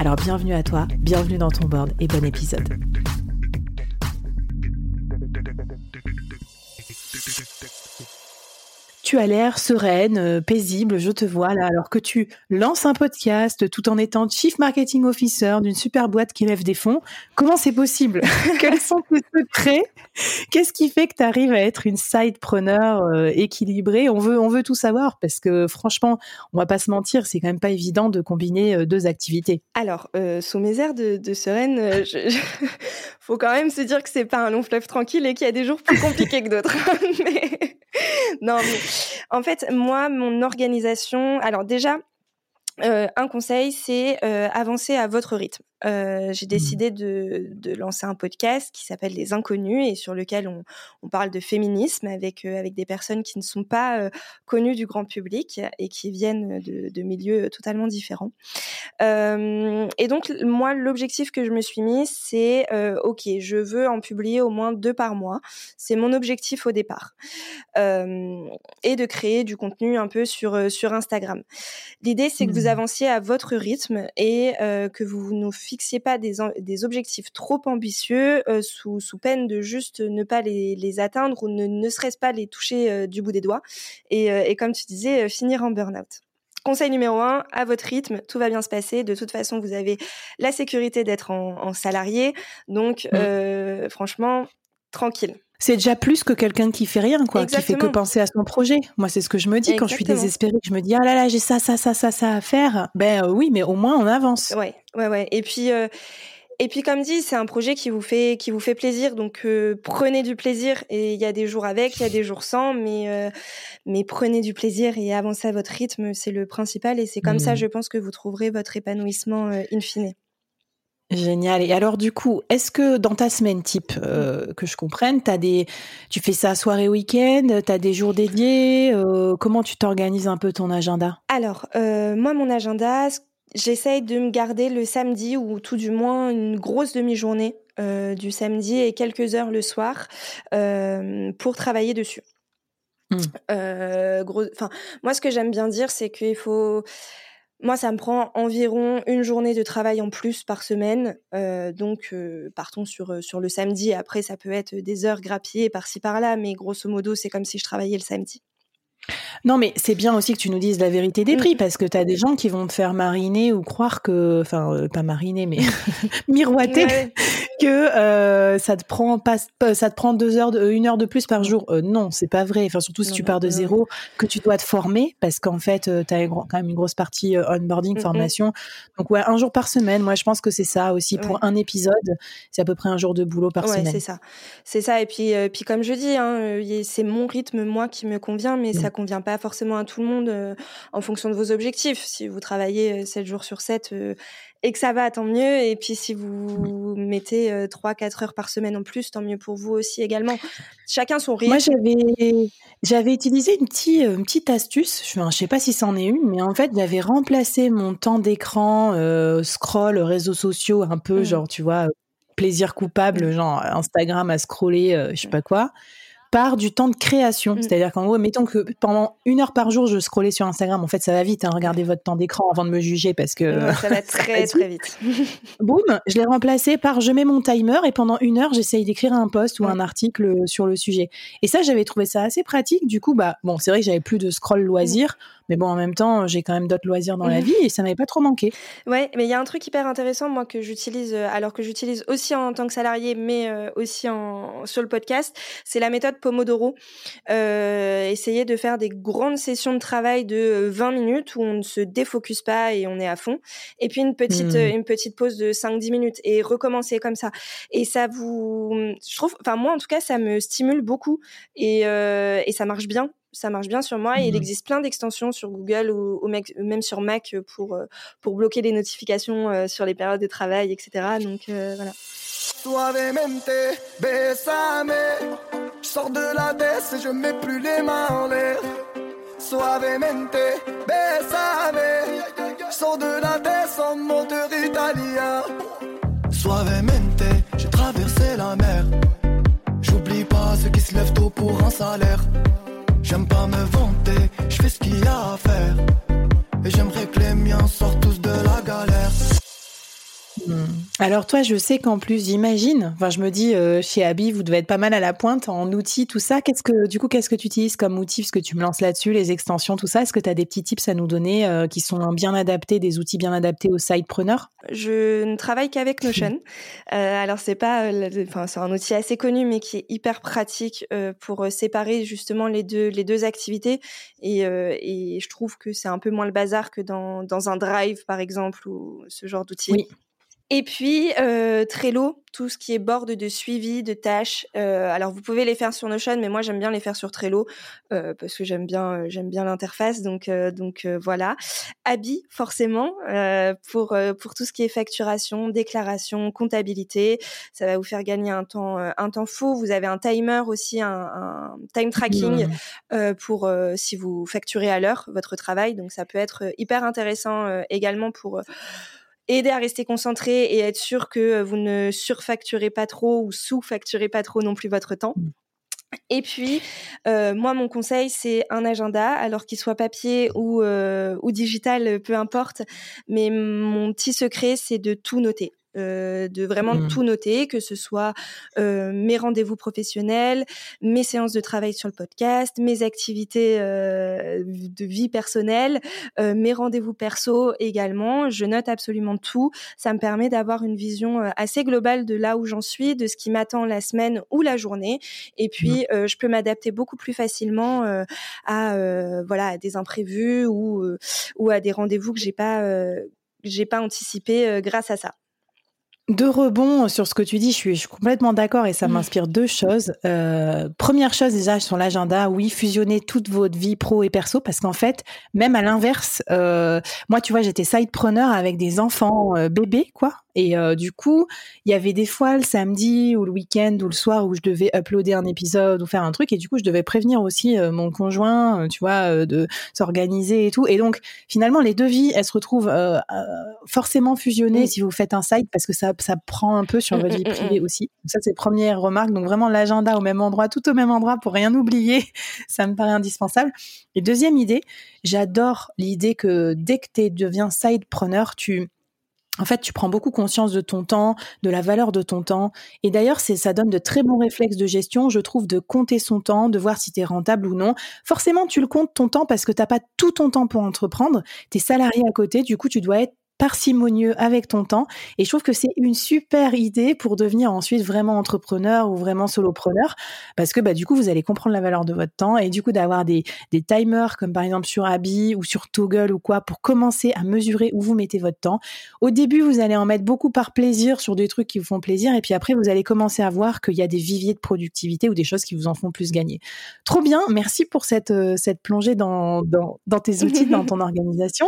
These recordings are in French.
Alors bienvenue à toi, bienvenue dans ton board et bon épisode. Tu as l'air sereine, euh, paisible, je te vois là, alors que tu lances un podcast tout en étant Chief Marketing Officer d'une super boîte qui lève des fonds. Comment c'est possible? Quels sont tes secrets? Qu'est-ce qui fait que tu arrives à être une sidepreneur euh, équilibrée? On veut, on veut tout savoir parce que franchement, on va pas se mentir, c'est quand même pas évident de combiner euh, deux activités. Alors, sous mes airs de, de sereine, je, faut quand même se dire que c'est pas un long fleuve tranquille et qu'il y a des jours plus compliqués que d'autres. mais... Non, mais en fait, moi, mon organisation, alors déjà, euh, un conseil, c'est euh, avancer à votre rythme. Euh, j'ai mmh. décidé de, de, lancer un podcast qui s'appelle Les Inconnus et sur lequel on, on parle de féminisme avec avec des personnes qui ne sont pas connues du grand public et qui viennent de, de milieux totalement différents. Et donc moi, l'objectif que je me suis mis, c'est ok, je veux en publier au moins deux par mois. C'est mon objectif au départ et de créer du contenu un peu sur sur Instagram. L'idée, c'est que vous. Avanciez à votre rythme et que vous nous fixiez pas des, des objectifs trop ambitieux euh, sous, sous, peine de juste ne pas les, les atteindre ou ne, ne serait-ce pas les toucher euh, du bout des doigts. Et, euh, et comme tu disais, finir en burn-out. Conseil numéro un, à votre rythme, tout va bien se passer. De toute façon, vous avez la sécurité d'être en, en, salarié. Donc, mmh. franchement, tranquille. C'est déjà plus que quelqu'un qui fait rien, quoi, qui fait que penser à son projet. Moi, c'est ce que je me dis quand je suis désespérée. Je me dis ah là là, j'ai ça, ça, ça, ça, ça à faire. Ben euh, oui, mais au moins on avance. Ouais, ouais, ouais. Et puis. Euh, et puis comme dit, c'est un projet qui vous fait qui vous fait plaisir, donc euh, prenez du plaisir. Et il y a des jours avec, il y a des jours sans, mais mais prenez du plaisir et avancez à votre rythme, c'est le principal. Et c'est comme ça, mmh. je pense que vous trouverez votre épanouissement in fine. Génial. Et alors du coup, est-ce que dans ta semaine type, euh, que je comprenne, as des, tu fais ça soirée week-end, tu as des jours dédiés, euh, comment tu t'organises un peu ton agenda? Alors, euh, moi, mon agenda, j'essaye de me garder le samedi ou tout du moins une grosse demi-journée du samedi et quelques heures le soir pour travailler dessus. Mmh. gros, moi, ce que j'aime bien dire, c'est qu'il faut moi, ça me prend environ une journée de travail en plus par semaine. Euh, donc, euh, partons sur, euh, sur le samedi. Après, ça peut être des heures grappillées par-ci par-là, mais grosso modo, c'est comme si je travaillais le samedi. Non, mais c'est bien aussi que tu nous dises la vérité des prix, parce que tu as des gens qui vont te faire mariner ou croire que, enfin, pas mariner, mais miroiter que euh, ça te prend pas, ça te prend deux heures, de, une heure de plus par jour. Euh, non, c'est pas vrai. Enfin, surtout si tu pars de zéro, que tu dois te former, parce qu'en fait, euh, tu as quand même une grosse partie onboarding, formation. Donc ouais, un jour par semaine. Moi, je pense que c'est ça aussi pour un épisode. C'est à peu près un jour de boulot par semaine. c'est ça, c'est ça. Et puis, puis comme je dis, hein, c'est mon rythme moi qui me convient, mais ça convient pas forcément à tout le monde en fonction de vos objectifs. Si vous travaillez 7 jours sur 7 et que ça va, tant mieux. Et puis si vous mettez euh, trois, 4 heures par semaine en plus, tant mieux pour vous aussi également. Chacun son rythme. Moi, j'avais, j'avais utilisé une, petite, euh, une petite astuce. Je ne sais pas si c'en est une, mais en fait, j'avais remplacé mon temps d'écran, euh, scroll, réseaux sociaux, un peu, mmh. genre, tu vois, plaisir coupable, mmh. genre Instagram à scroller, je sais pas quoi par du temps de création. Mm. C'est-à-dire qu'en gros, mettons que pendant une heure par jour, je scrollais sur Instagram. En fait, ça va vite. Hein, regardez votre temps d'écran avant de me juger parce que ça va très très vite. Boum, je l'ai remplacé par je mets mon timer et pendant une heure, j'essaye d'écrire un post ou un article sur le sujet. Et ça, j'avais trouvé ça assez pratique. Du coup, bah bon, c'est vrai que j'avais plus de scroll loisir. Mais bon, en même temps, j'ai quand même d'autres loisirs dans la vie et ça m'avait pas trop manqué. Ouais, mais il y a un truc hyper intéressant, moi, que j'utilise, euh, alors que j'utilise aussi en tant que salarié, mais euh, aussi en, sur le podcast, c'est la méthode Pomodoro. Euh, essayer de faire des grandes sessions de travail de 20 minutes où on ne se défocus pas et on est à fond. Et puis une petite, mmh. une petite pause de 5-10 minutes et recommencer comme ça. Et ça vous, je trouve, enfin, moi, en tout cas, ça me stimule beaucoup et, et ça marche bien ça marche bien sur moi. Et il mmh. existe plein d'extensions sur Google ou, même sur Mac pour, euh, pour bloquer les notifications euh, sur les périodes de travail, etc. Donc euh, voilà. Suavemente, besame. Je sors de la baisse et je mets plus les mains en l'air. Suavemente, besame. Je sors de la baisse en moteur italien. Suavemente, j'ai traversé la mer. J'oublie pas ceux qui se lèvent tôt pour un salaire. J'aime pas me vanter, je fais ce qu'il y a à faire. Et j'aimerais que les miens sortent tous Alors toi, je sais qu'en plus, j'imagine, enfin je me dis, euh, chez Abby, vous devez être pas mal à la pointe en outils, tout ça. Qu'est-ce que, du coup, qu'est-ce que tu utilises comme outil Parce que tu me lances là-dessus, les extensions, tout ça. Est-ce que tu as des petits tips à nous donner euh, qui sont bien adaptés, des outils bien adaptés aux sidepreneurs? Je ne travaille qu'avec Notion. euh, alors c'est pas, enfin c'est un outil assez connu, mais qui est hyper pratique pour séparer justement les deux, les deux activités. Et, et je trouve que c'est un peu moins le bazar que dans, dans un Drive, par exemple, ou ce genre d'outil. Oui. Et puis euh, Trello, tout ce qui est board de suivi de tâches. Euh, alors vous pouvez les faire sur Notion, mais moi j'aime bien les faire sur Trello euh, parce que j'aime bien j'aime bien l'interface. Donc donc voilà. Abi forcément pour pour tout ce qui est facturation, déclaration, comptabilité, ça va vous faire gagner un temps un temps fou. Vous avez un timer aussi, un, un time tracking mmh. pour si vous facturez à l'heure votre travail. Donc ça peut être hyper intéressant également pour aider à rester concentré et être sûr que vous ne surfacturez pas trop ou sous-facturez pas trop non plus votre temps. Mmh. Et puis, euh, moi, mon conseil, c'est un agenda, alors qu'il soit papier ou, euh, ou digital, peu importe. Mais mon petit secret, c'est de tout noter. Euh, de vraiment mmh. tout noter, que ce soit euh, mes rendez-vous professionnels, mes séances de travail sur le podcast, mes activités euh, de vie personnelle, mes rendez-vous perso également. Je note absolument tout. Ça me permet d'avoir une vision assez globale de là où j'en suis, de ce qui m'attend la semaine ou la journée. Et mmh. puis, je peux m'adapter beaucoup plus facilement à voilà à des imprévus ou ou à des rendez-vous que j'ai pas j'ai pas anticipé grâce à ça. Deux rebonds sur ce que tu dis, je suis, complètement d'accord et ça mmh. m'inspire deux choses. Euh, première chose déjà sur l'agenda, oui, fusionner toute votre vie pro et perso parce qu'en fait, même à l'inverse, euh, moi tu vois, j'étais sidepreneur avec des enfants euh, bébés quoi, et euh, du coup, il y avait des fois le samedi ou le week-end ou le soir où je devais uploader un épisode ou faire un truc. Et du coup, je devais prévenir aussi euh, mon conjoint, tu vois, de s'organiser et tout. Et donc, finalement, les deux vies, elles se retrouvent forcément fusionnées si vous faites un site parce que ça, ça prend un peu sur votre vie privée aussi. Ça, c'est première remarque. Donc, vraiment, l'agenda au même endroit, tout au même endroit pour rien oublier, ça me paraît indispensable. Et deuxième idée, j'adore l'idée que dès que tu deviens sidepreneur, tu en fait, tu prends beaucoup conscience de ton temps, de la valeur de ton temps. Et d'ailleurs, c'est, ça donne de très bons réflexes de gestion, je trouve, de compter son temps, de voir si tu es rentable ou non. Forcément, tu le comptes ton temps parce que t'as pas tout ton temps pour entreprendre. Tu es salarié à côté, du coup, tu dois être parcimonieux avec ton temps. Et je trouve que c'est une super idée pour devenir ensuite vraiment entrepreneur ou vraiment solopreneur, parce que bah, du coup, vous allez comprendre la valeur de votre temps et du coup d'avoir des, des timers comme par exemple sur Abby ou sur Toggle ou quoi pour commencer à mesurer où vous mettez votre temps. Au début, vous allez en mettre beaucoup par plaisir sur des trucs qui vous font plaisir et puis après, vous allez commencer à voir qu'il y a des viviers de productivité ou des choses qui vous en font plus gagner. Trop bien, merci pour cette, euh, cette plongée dans, dans, dans tes outils, dans ton organisation.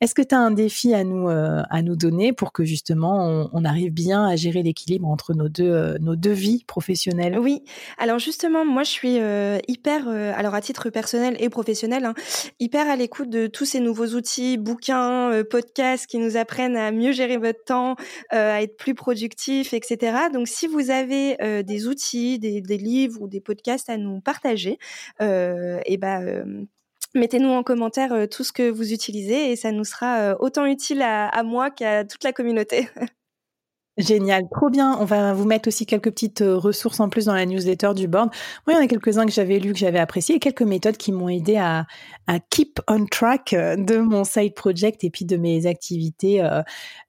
Est-ce que tu as un défi à nous à nous donner pour que justement on, arrive bien à gérer l'équilibre entre nos deux, euh, nos deux vies professionnelles Oui, alors justement, moi je suis euh, hyper, alors à titre personnel et professionnel, hein, hyper à l'écoute de tous ces nouveaux outils, bouquins, podcasts qui nous apprennent à mieux gérer votre temps, à être plus productif, etc. Donc si vous avez des outils, des, livres ou des podcasts à nous partager, et eh ben Mettez-nous en commentaire euh, tout ce que vous utilisez et ça nous sera euh, autant utile à, moi qu'à toute la communauté. Génial, trop bien. On va vous mettre aussi quelques petites euh, ressources en plus dans la newsletter du board. Moi, il y en a quelques-uns que j'avais lus, que j'avais appréciés, et quelques méthodes qui m'ont aidé à, keep on track de mon side project et puis de mes activités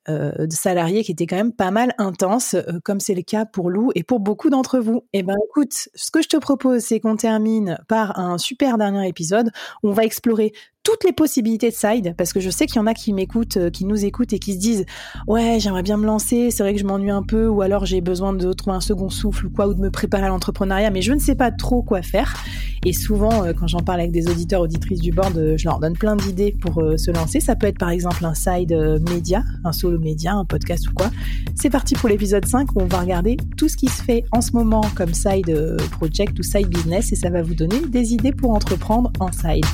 de salariés qui étaient quand même pas mal intenses, euh, comme c'est le cas pour Lou et pour beaucoup d'entre vous. Eh ben, écoute, ce que je te propose, c'est qu'on termine par un super dernier épisode où on va explorer toutes les possibilités de side, parce que je sais qu'il y en a qui m'écoutent, euh, qui nous écoutent et qui se disent ouais j'aimerais bien me lancer, c'est vrai que je m'ennuie un peu, ou alors j'ai besoin de trouver un second souffle ou quoi, ou de me préparer à l'entrepreneuriat, mais je ne sais pas trop quoi faire. Et souvent, euh, quand j'en parle avec des auditeurs, auditrices du board, euh, je leur donne plein d'idées pour se lancer. Ça peut être par exemple un side média, un solo média, un podcast ou quoi. C'est parti pour l'épisode 5 où on va regarder tout ce qui se fait en ce moment comme side project ou side business et ça va vous donner des idées pour entreprendre en side.